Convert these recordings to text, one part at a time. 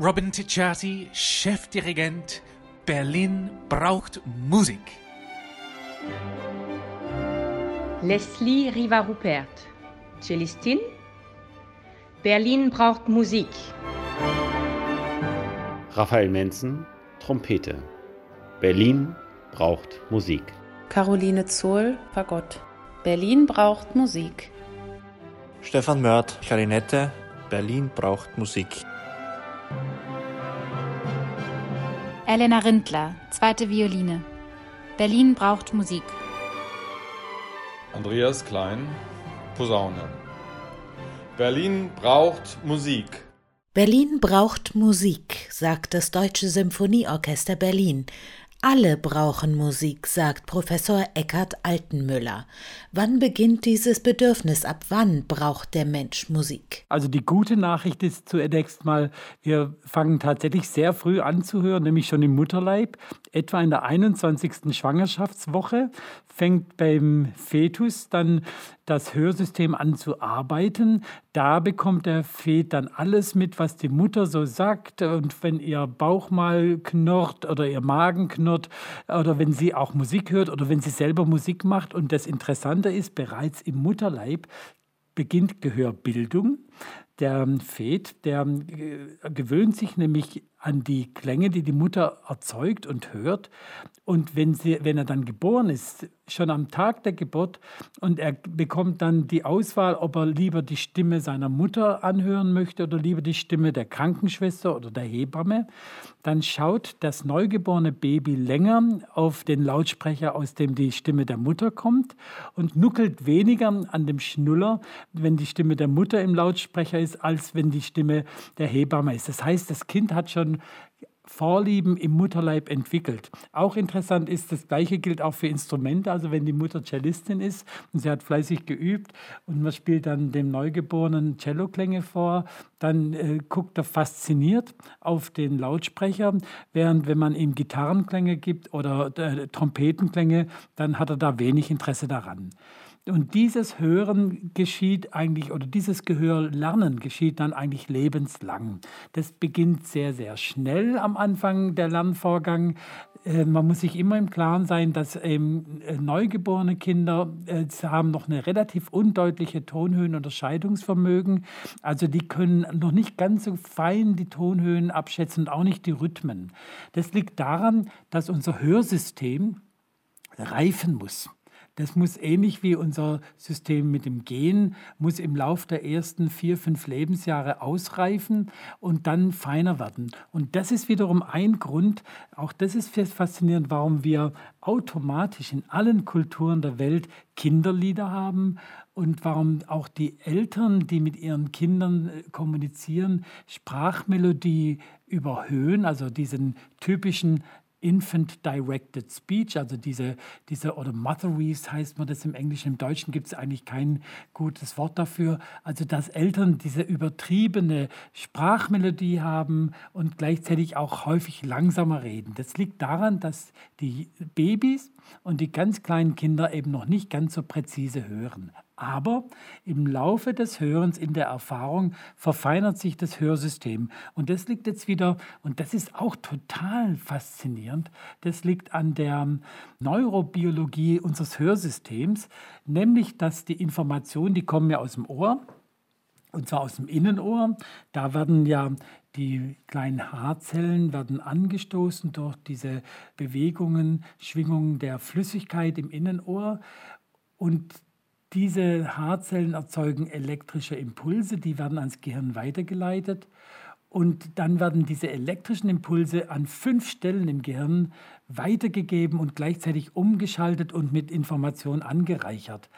Robin Ticciati, Chefdirigent. Berlin braucht Musik. Leslie Riva-Rupert, Cellistin. Berlin braucht Musik. Raphael Menzen, Trompete. Berlin braucht Musik. Caroline Zohl, Fagott. Berlin braucht Musik. Stefan Mörth, Klarinette. Berlin braucht Musik. Elena Rindler, zweite Violine. Berlin braucht Musik. Andreas Klein, Posaune. Berlin braucht Musik. Berlin braucht Musik, sagt das Deutsche Symphonieorchester Berlin. Alle brauchen Musik, sagt Professor Eckhard Altenmüller. Wann beginnt dieses Bedürfnis? Ab wann braucht der Mensch Musik? Also die gute Nachricht ist zunächst mal, wir fangen tatsächlich sehr früh an zu hören, nämlich schon im Mutterleib. Etwa in der 21. Schwangerschaftswoche fängt beim Fetus dann das Hörsystem an zu arbeiten. Da bekommt der Fet dann alles mit, was die Mutter so sagt. Und wenn ihr Bauch mal knurrt oder ihr Magen knurrt oder wenn sie auch Musik hört oder wenn sie selber Musik macht. Und das Interessante ist, bereits im Mutterleib beginnt Gehörbildung. Der Fet, der äh, gewöhnt sich nämlich an die Klänge, die die Mutter erzeugt und hört. Und wenn, sie, wenn er dann geboren ist, schon am Tag der Geburt, und er bekommt dann die Auswahl, ob er lieber die Stimme seiner Mutter anhören möchte oder lieber die Stimme der Krankenschwester oder der Hebamme, dann schaut das neugeborene Baby länger auf den Lautsprecher, aus dem die Stimme der Mutter kommt und nuckelt weniger an dem Schnuller, wenn die Stimme der Mutter im Lautsprecher ist, als wenn die Stimme der Hebamme ist. Das heißt, das Kind hat schon Vorlieben im Mutterleib entwickelt. Auch interessant ist, das Gleiche gilt auch für Instrumente. Also wenn die Mutter Cellistin ist und sie hat fleißig geübt und man spielt dann dem Neugeborenen Celloklänge vor, dann äh, guckt er fasziniert auf den Lautsprecher, während wenn man ihm Gitarrenklänge gibt oder äh, Trompetenklänge, dann hat er da wenig Interesse daran. Und dieses Hören geschieht eigentlich, oder dieses Gehörlernen geschieht dann eigentlich lebenslang. Das beginnt sehr, sehr schnell am Anfang der Lernvorgang. Äh, man muss sich immer im Klaren sein, dass ähm, neugeborene Kinder äh, haben noch eine relativ undeutliche Tonhöhenunterscheidungsvermögen. Also die können noch nicht ganz so fein die Tonhöhen abschätzen und auch nicht die Rhythmen. Das liegt daran, dass unser Hörsystem reifen muss. Das muss ähnlich wie unser System mit dem Gen, muss im Lauf der ersten vier, fünf Lebensjahre ausreifen und dann feiner werden. Und das ist wiederum ein Grund, auch das ist faszinierend, warum wir automatisch in allen Kulturen der Welt Kinderlieder haben und warum auch die Eltern, die mit ihren Kindern äh, kommunizieren, Sprachmelodie überhöhen, also diesen typischen Infant-Directed Speech, also diese, diese oder Motheries heißt man das im Englischen, im Deutschen gibt es eigentlich kein gutes Wort dafür. Also dass Eltern diese übertriebene Sprachmelodie haben und gleichzeitig auch häufig langsamer reden. Das liegt daran, dass die Babys und die ganz kleinen Kinder eben noch nicht ganz so präzise hören. Aber im Laufe des Hörens, in der Erfahrung, verfeinert sich das Hörsystem. Und das liegt jetzt wieder, und das ist auch total faszinierend, das liegt an der Neurobiologie unseres Hörsystems, nämlich dass die Informationen, die kommen ja aus dem Ohr, und zwar aus dem Innenohr. Da werden ja die kleinen Haarzellen werden angestoßen durch diese Bewegungen, Schwingungen der Flüssigkeit im Innenohr. Und diese Haarzellen erzeugen elektrische Impulse, die werden ans Gehirn weitergeleitet. Und dann werden diese elektrischen Impulse an fünf Stellen im Gehirn weitergegeben und gleichzeitig umgeschaltet und mit Information angereichert.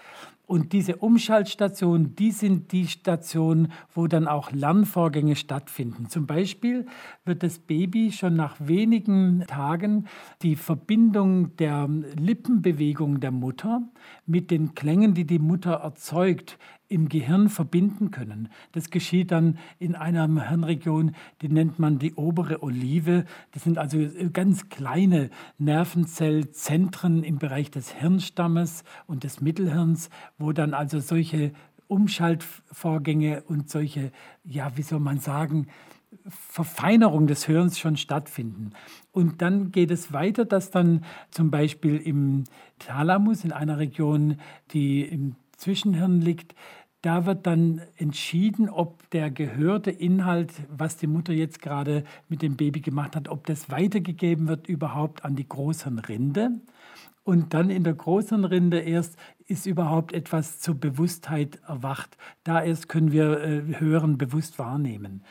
Und diese Umschaltstationen, die sind die Stationen, wo dann auch Lernvorgänge stattfinden. Zum Beispiel wird das Baby schon nach wenigen Tagen die Verbindung der Lippenbewegung der Mutter mit den Klängen, die die Mutter erzeugt, im Gehirn verbinden können. Das geschieht dann in einer Hirnregion, die nennt man die obere Olive. Das sind also ganz kleine Nervenzellzentren im Bereich des Hirnstammes und des Mittelhirns, wo dann also solche Umschaltvorgänge und solche, ja, wie soll man sagen, Verfeinerung des Hörens schon stattfinden. Und dann geht es weiter, dass dann zum Beispiel im Thalamus, in einer Region, die im Zwischenhirn liegt, da wird dann entschieden, ob der gehörte Inhalt, was die Mutter jetzt gerade mit dem Baby gemacht hat, ob das weitergegeben wird überhaupt an die Großhirnrinde. Und dann in der Großhirnrinde erst ist überhaupt etwas zur Bewusstheit erwacht. Da erst können wir äh, Hören bewusst wahrnehmen.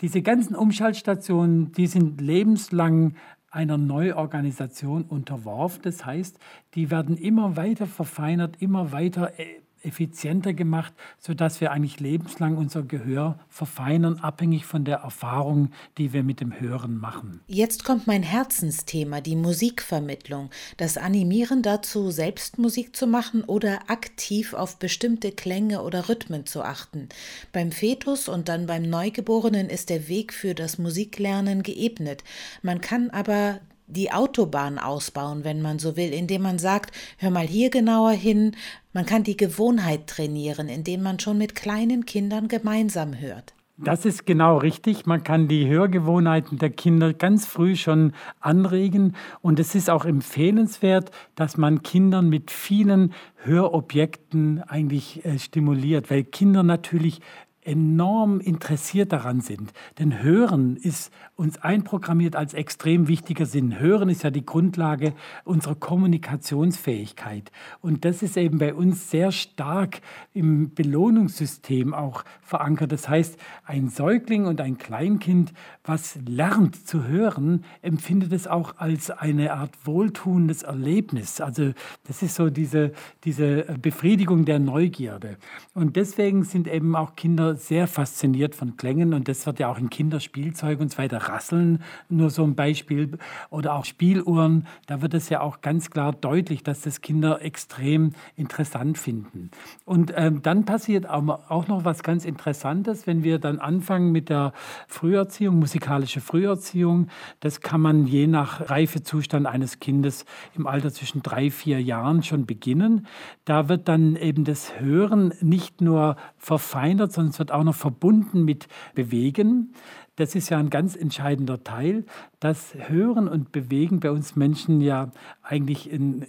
Diese ganzen Umschaltstationen, die sind lebenslang einer Neuorganisation unterworfen. Das heißt, die werden immer weiter verfeinert, immer weiter äh, effizienter gemacht, sodass wir eigentlich lebenslang unser Gehör verfeinern, abhängig von der Erfahrung, die wir mit dem Hören machen. Jetzt kommt mein Herzensthema, die Musikvermittlung, das Animieren dazu, selbst Musik zu machen oder aktiv auf bestimmte Klänge oder Rhythmen zu achten. Beim Fetus und dann beim Neugeborenen ist der Weg für das Musiklernen geebnet. Man kann aber die Autobahn ausbauen, wenn man so will, indem man sagt, hör mal hier genauer hin. Man kann die Gewohnheit trainieren, indem man schon mit kleinen Kindern gemeinsam hört. Das ist genau richtig. Man kann die Hörgewohnheiten der Kinder ganz früh schon anregen. Und es ist auch empfehlenswert, dass man Kindern mit vielen Hörobjekten eigentlich äh, stimuliert, weil Kinder natürlich enorm interessiert daran sind. Denn Hören ist uns einprogrammiert als extrem wichtiger Sinn. Hören ist ja die Grundlage unserer Kommunikationsfähigkeit. Und das ist eben bei uns sehr stark im Belohnungssystem auch verankert. Das heißt, ein Säugling und ein Kleinkind, was lernt zu hören, empfindet es auch als eine Art wohltuendes Erlebnis. Also das ist so diese, diese Befriedigung der Neugierde. Und deswegen sind eben auch Kinder sehr fasziniert von Klängen und das wird ja auch in Kinderspielzeug und so weiter rasseln, nur so ein Beispiel oder auch Spieluhren, da wird es ja auch ganz klar deutlich, dass das Kinder extrem interessant finden. Und ähm, dann passiert auch noch was ganz Interessantes, wenn wir dann anfangen mit der Früherziehung, musikalische Früherziehung. Das kann man je nach Reifezustand eines Kindes im Alter zwischen drei, vier Jahren schon beginnen. Da wird dann eben das Hören nicht nur verfeinert, sondern es wird auch noch verbunden mit Bewegen. Das ist ja ein ganz entscheidender Teil. Das Hören und Bewegen bei uns Menschen ja eigentlich ein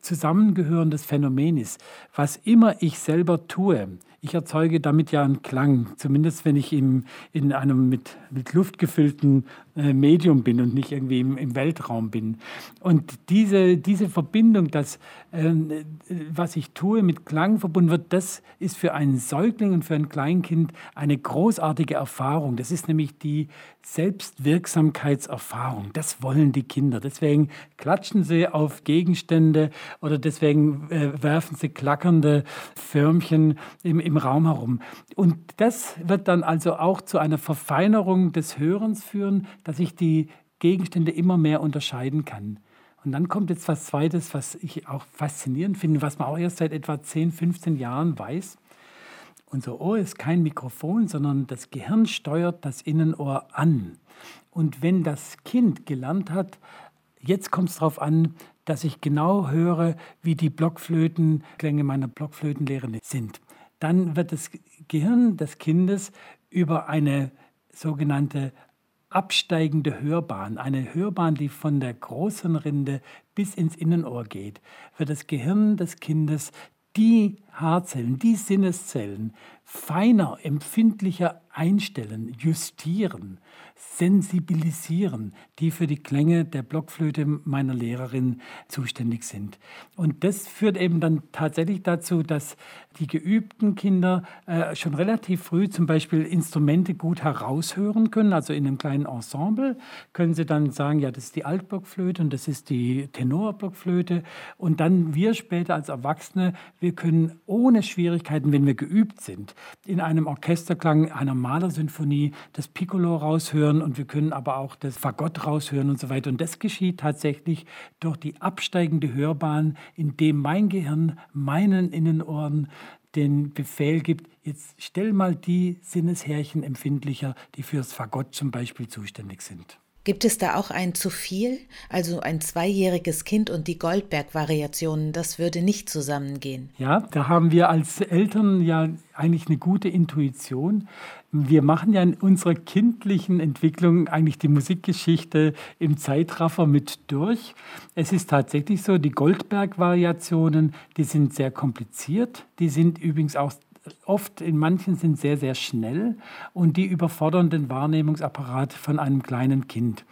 zusammengehörendes Phänomen ist. Was immer ich selber tue, ich erzeuge damit ja einen Klang, zumindest wenn ich im, in einem mit, mit Luft gefüllten äh, Medium bin und nicht irgendwie im, im, Weltraum bin. Und diese, diese Verbindung, dass äh, was ich tue mit Klang verbunden wird, das ist für einen Säugling und für ein Kleinkind eine großartige Erfahrung. Das ist nämlich die Selbstwirksamkeitserfahrung. Das wollen die Kinder. Deswegen klatschen sie auf Gegenstände oder deswegen äh, werfen sie klackernde Förmchen im, im Raum herum. Und das wird dann also auch zu einer Verfeinerung des Hörens führen, dass ich die Gegenstände immer mehr unterscheiden kann. Und dann kommt jetzt was Zweites, was ich auch faszinierend finde, was man auch erst seit etwa 10, 15 Jahren weiß. Unser Ohr ist kein Mikrofon, sondern das Gehirn steuert das Innenohr an. Und wenn das Kind gelernt hat, jetzt kommt es darauf an, dass ich genau höre, wie die Blockflötenklänge meiner Blockflötenlehrerin sind dann wird das Gehirn des Kindes über eine sogenannte absteigende Hörbahn, eine Hörbahn, die von der Großhirnrinde bis ins Innenohr geht, wird das Gehirn des Kindes die Haarzellen, die Sinneszellen feiner, empfindlicher einstellen, justieren, sensibilisieren, die für die Klänge der Blockflöte meiner Lehrerin zuständig sind. Und das führt eben dann tatsächlich dazu, dass die geübten Kinder äh, schon relativ früh zum Beispiel Instrumente gut heraushören können. Also in einem kleinen Ensemble können sie dann sagen, ja, das ist die Altblockflöte und das ist die Tenorblockflöte. Und dann wir später als Erwachsene, wir können ohne Schwierigkeiten, wenn wir geübt sind, in einem Orchesterklang einer Malersymphonie das Piccolo raushören und wir können aber auch das Fagott raushören und so weiter. Und das geschieht tatsächlich durch die absteigende Hörbahn, indem mein Gehirn meinen Innenohren den Befehl gibt, jetzt stell mal die Sinneshärchen empfindlicher, die fürs Fagott zum Beispiel zuständig sind. Gibt es da auch ein zu viel? Also ein zweijähriges Kind und die Goldberg-Variationen, das würde nicht zusammengehen. Ja, da haben wir als Eltern ja eigentlich eine gute Intuition. Wir machen ja in unserer kindlichen Entwicklung eigentlich die Musikgeschichte im Zeitraffer mit durch. Es ist tatsächlich so, die Goldberg-Variationen, die sind sehr kompliziert. Die sind übrigens auch oft in manchen sind sehr, sehr schnell und die überfordern den Wahrnehmungsapparat von einem kleinen Kind.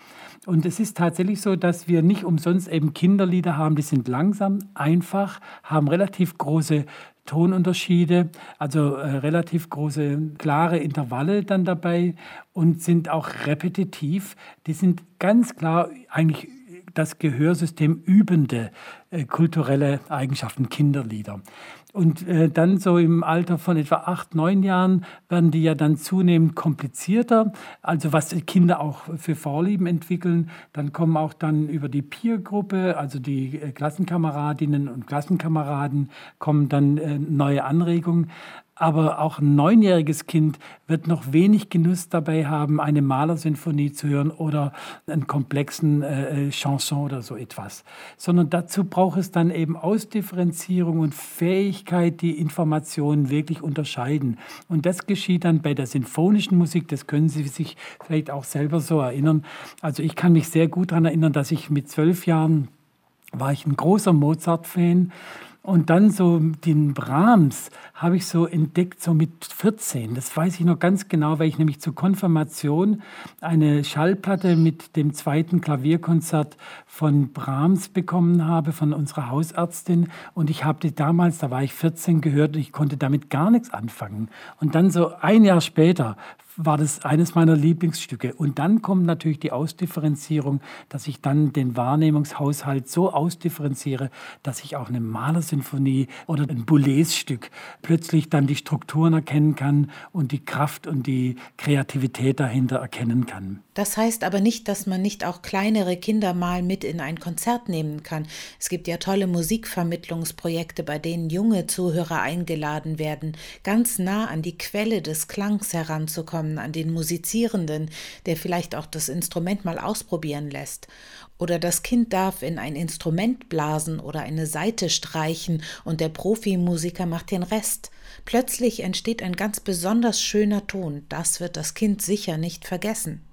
Und es ist tatsächlich so, dass wir nicht umsonst eben Kinderlieder haben, die sind langsam, einfach, haben relativ große Tonunterschiede, also äh, relativ große, klare Intervalle dann dabei und sind auch repetitiv. Die sind ganz klar eigentlich das Gehörsystem übende äh, kulturelle Eigenschaften, Kinderlieder. Und äh, dann so im Alter von etwa acht, neun Jahren werden die ja dann zunehmend komplizierter, also was Kinder auch für Vorlieben entwickeln. Dann kommen auch dann über die Peer-Gruppe, also die äh, Klassenkameradinnen und Klassenkameraden, kommen dann äh, neue Anregungen aber auch ein neunjähriges Kind wird noch wenig Genuss dabei haben, eine Malersinfonie zu hören oder einen komplexen äh, äh, Chanson oder so etwas. Sondern dazu braucht es dann eben Ausdifferenzierung und Fähigkeit, die Informationen wirklich unterscheiden. Und das geschieht dann bei der sinfonischen Musik, das können Sie sich vielleicht auch selber so erinnern. Also ich kann mich sehr gut daran erinnern, dass ich mit zwölf Jahren war ich ein großer Mozart-Fan und dann so den Brahms habe ich so entdeckt, so mit 14. Das weiß ich noch ganz genau, weil ich nämlich zur Konfirmation eine Schallplatte mit dem zweiten Klavierkonzert von Brahms bekommen habe, von unserer Hausärztin. Und ich habe die damals, da war ich 14, gehört und ich konnte damit gar nichts anfangen. Und dann so ein Jahr später war das eines meiner Lieblingsstücke. Und dann kommt natürlich die Ausdifferenzierung, dass ich dann den Wahrnehmungshaushalt so ausdifferenziere, dass ich auch eine Malersinfonie oder ein Boulez-Stück plötzlich dann die Strukturen erkennen kann und die Kraft und die Kreativität dahinter erkennen kann. Das heißt aber nicht, dass man nicht auch kleinere Kinder mal mit in ein Konzert nehmen kann. Es gibt ja tolle Musikvermittlungsprojekte, bei denen junge Zuhörer eingeladen werden, ganz nah an die Quelle des Klangs heranzukommen, an den Musizierenden, der vielleicht auch das Instrument mal ausprobieren lässt. Oder das Kind darf in ein Instrument blasen oder eine Saite streichen und der Profimusiker macht den Rest. Plötzlich entsteht ein ganz besonders schöner Ton, das wird das Kind sicher nicht vergessen.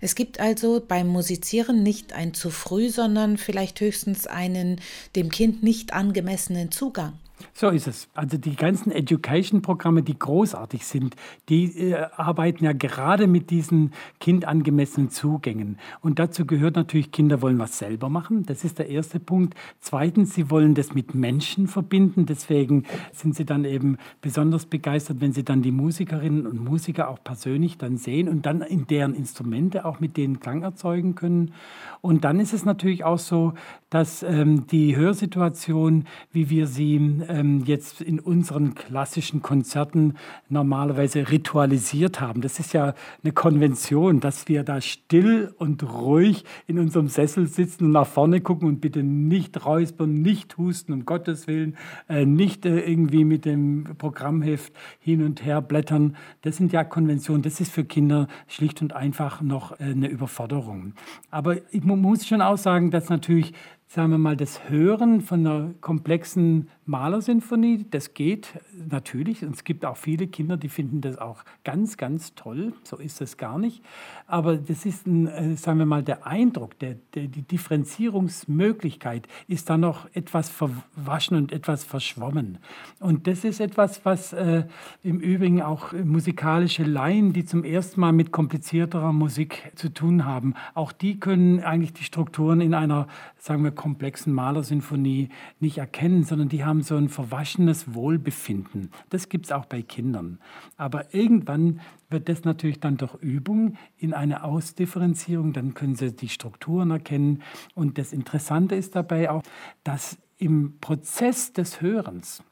Es gibt also beim Musizieren nicht ein zu früh, sondern vielleicht höchstens einen dem Kind nicht angemessenen Zugang. So ist es. Also die ganzen Education-Programme, die großartig sind, die äh, arbeiten ja gerade mit diesen kindangemessenen Zugängen. Und dazu gehört natürlich, Kinder wollen was selber machen. Das ist der erste Punkt. Zweitens, sie wollen das mit Menschen verbinden. Deswegen sind sie dann eben besonders begeistert, wenn sie dann die Musikerinnen und Musiker auch persönlich dann sehen und dann in deren Instrumente auch mit denen Klang erzeugen können. Und dann ist es natürlich auch so, dass ähm, die Hörsituation, wie wir sie ähm, jetzt in unseren klassischen Konzerten normalerweise ritualisiert haben. Das ist ja eine Konvention, dass wir da still und ruhig in unserem Sessel sitzen und nach vorne gucken und bitte nicht räuspern, nicht husten, um Gottes Willen, äh, nicht äh, irgendwie mit dem Programmheft hin und her blättern. Das sind ja Konventionen. Das ist für Kinder schlicht und einfach noch äh, eine Überforderung. Aber ich muss schon auch sagen, dass natürlich sagen wir mal, das Hören von einer komplexen Malersinfonie, das geht natürlich. Und es gibt auch viele Kinder, die finden das auch ganz, ganz toll. So ist es gar nicht. Aber das ist, ein, äh, sagen wir mal, der Eindruck, der, der, die Differenzierungsmöglichkeit ist da noch etwas verwaschen und etwas verschwommen. Und das ist etwas, was äh, im Übrigen auch musikalische Laien, die zum ersten Mal mit komplizierterer Musik zu tun haben, auch die können eigentlich die Strukturen in einer, sagen wir, komplexen Malersinfonie nicht erkennen, sondern die haben so ein verwaschenes Wohlbefinden. Das gibt es auch bei Kindern. Aber irgendwann wird das natürlich dann durch Übung in eine Ausdifferenzierung, dann können sie die Strukturen erkennen. Und das Interessante ist dabei auch, dass im Prozess des Hörens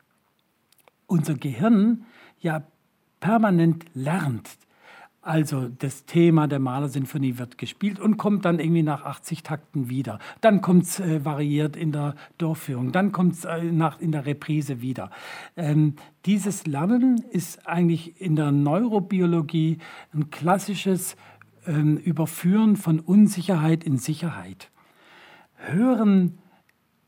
unser Gehirn ja permanent lernt. Also das Thema der Malersinfonie wird gespielt und kommt dann irgendwie nach 80 Takten wieder. Dann kommt es äh, variiert in der Durchführung, dann kommt es äh, in der Reprise wieder. Ähm, dieses Lernen ist eigentlich in der Neurobiologie ein klassisches ähm, Überführen von Unsicherheit in Sicherheit. Hören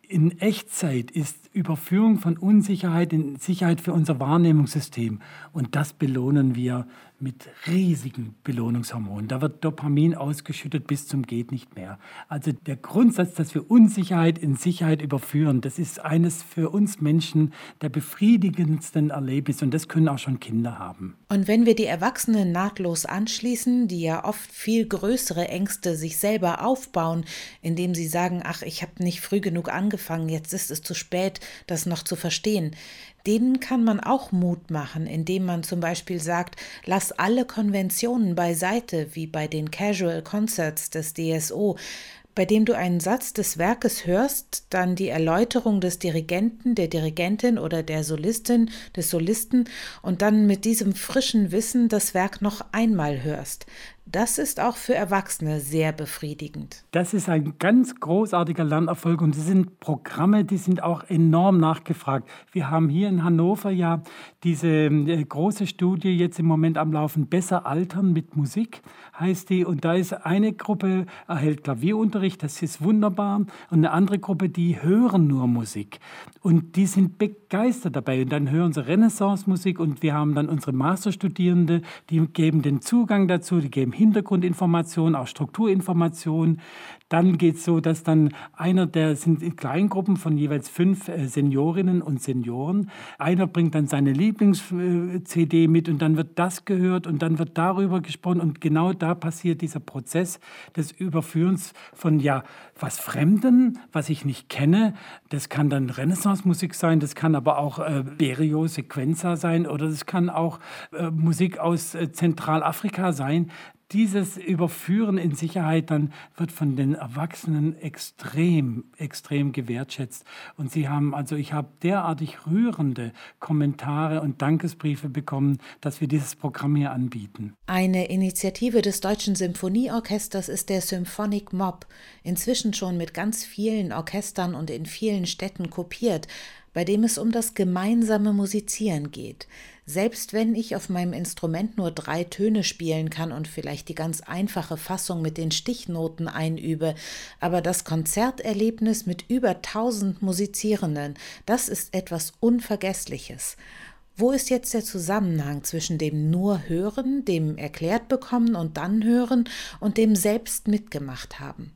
in Echtzeit ist Überführung von Unsicherheit in Sicherheit für unser Wahrnehmungssystem. Und das belohnen wir mit riesigen Belohnungshormonen. Da wird Dopamin ausgeschüttet bis zum geht nicht mehr. Also der Grundsatz, dass wir Unsicherheit in Sicherheit überführen, das ist eines für uns Menschen der befriedigendsten Erlebnisse und das können auch schon Kinder haben. Und wenn wir die Erwachsenen nahtlos anschließen, die ja oft viel größere Ängste sich selber aufbauen, indem sie sagen, ach, ich habe nicht früh genug angefangen, jetzt ist es zu spät, das noch zu verstehen, denen kann man auch Mut machen, indem man zum Beispiel sagt, lass alle Konventionen beiseite, wie bei den Casual Concerts des DSO, bei dem du einen Satz des Werkes hörst, dann die Erläuterung des Dirigenten, der Dirigentin oder der Solistin, des Solisten und dann mit diesem frischen Wissen das Werk noch einmal hörst. Das ist auch für Erwachsene sehr befriedigend. Das ist ein ganz großartiger Lernerfolg und es sind Programme, die sind auch enorm nachgefragt. Wir haben hier in Hannover ja diese äh, große Studie jetzt im Moment am Laufen, Besser altern mit Musik heißt die. Und da ist eine Gruppe, erhält Klavierunterricht, das ist wunderbar. Und eine andere Gruppe, die hören nur Musik. Und die sind begeistert dabei. Und dann hören sie Renaissance-Musik und wir haben dann unsere Masterstudierende, die geben den Zugang dazu, die geben Hintergrundinformationen, auch Strukturinformationen. Dann geht es so, dass dann einer der sind in Kleingruppen von jeweils fünf äh, Seniorinnen und Senioren. Einer bringt dann seine Lieblings-CD mit und dann wird das gehört und dann wird darüber gesprochen und genau da passiert dieser Prozess des Überführens von ja was Fremden, was ich nicht kenne. Das kann dann Renaissance-Musik sein, das kann aber auch äh, Berio Sequenza sein oder das kann auch äh, Musik aus äh, Zentralafrika sein dieses Überführen in Sicherheit dann wird von den Erwachsenen extrem, extrem gewertschätzt. Und sie haben, also ich habe derartig rührende Kommentare und Dankesbriefe bekommen, dass wir dieses Programm hier anbieten. Eine Initiative des Deutschen Symphonieorchesters ist der Symphonic Mob, inzwischen schon mit ganz vielen Orchestern und in vielen Städten kopiert bei dem es um das gemeinsame Musizieren geht. Selbst wenn ich auf meinem Instrument nur drei Töne spielen kann und vielleicht die ganz einfache Fassung mit den Stichnoten einübe, aber das Konzerterlebnis mit über tausend Musizierenden, das ist etwas Unvergessliches. Wo ist jetzt der Zusammenhang zwischen dem nur Hören, dem erklärt bekommen und dann hören und dem selbst mitgemacht haben?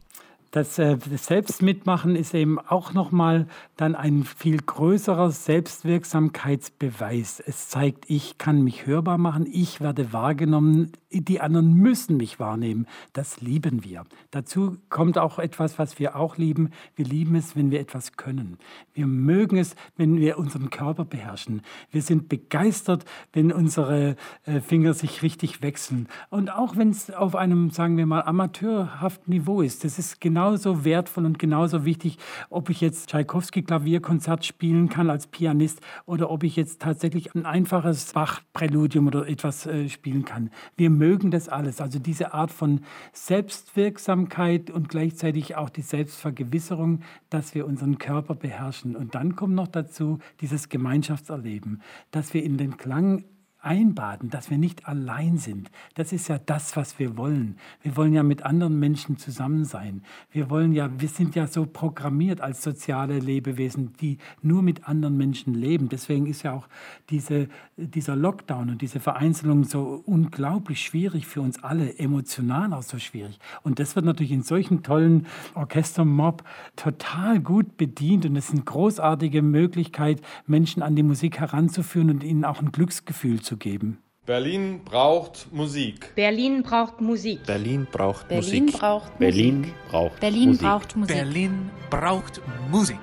Das, äh, das Selbstmitmachen ist eben auch nochmal dann ein viel größerer Selbstwirksamkeitsbeweis. Es zeigt, ich kann mich hörbar machen, ich werde wahrgenommen, die anderen müssen mich wahrnehmen. Das lieben wir. Dazu kommt auch etwas, was wir auch lieben. Wir lieben es, wenn wir etwas können. Wir mögen es, wenn wir unseren Körper beherrschen. Wir sind begeistert, wenn unsere äh, Finger sich richtig wechseln. Und auch wenn es auf einem, sagen wir mal, amateurhaften Niveau ist. Das ist genauso wertvoll und genauso wichtig, ob ich jetzt Tschaikowski-Klavierkonzert spielen kann als Pianist oder ob ich jetzt tatsächlich ein einfaches Bach-Präludium oder etwas äh, spielen kann. Wir mögen das alles. Also diese Art von Selbstwirksamkeit und gleichzeitig auch die Selbstvergewisserung, dass wir unseren Körper beherrschen. Und dann kommt noch dazu dieses Gemeinschaftserleben, dass wir in den Klang einbaden, dass wir nicht allein sind. Das ist ja das, was wir wollen. Wir wollen ja mit anderen Menschen zusammen sein. Wir wollen ja, wir sind ja so programmiert als soziale Lebewesen, die nur mit anderen Menschen leben. Deswegen ist ja auch diese, dieser Lockdown und diese Vereinzelung so unglaublich schwierig für uns alle, emotional auch so schwierig. Und das wird natürlich in solchen tollen Orchestermob total gut bedient und es ist eine großartige Möglichkeit, Menschen an die Musik heranzuführen und ihnen auch ein Glücksgefühl zu geben. Berlin braucht Musik. Berlin braucht Musik. Berlin braucht Berlin Musik. braucht Berlin Musik. braucht Berlin Musik. braucht Musik. Berlin braucht Musik.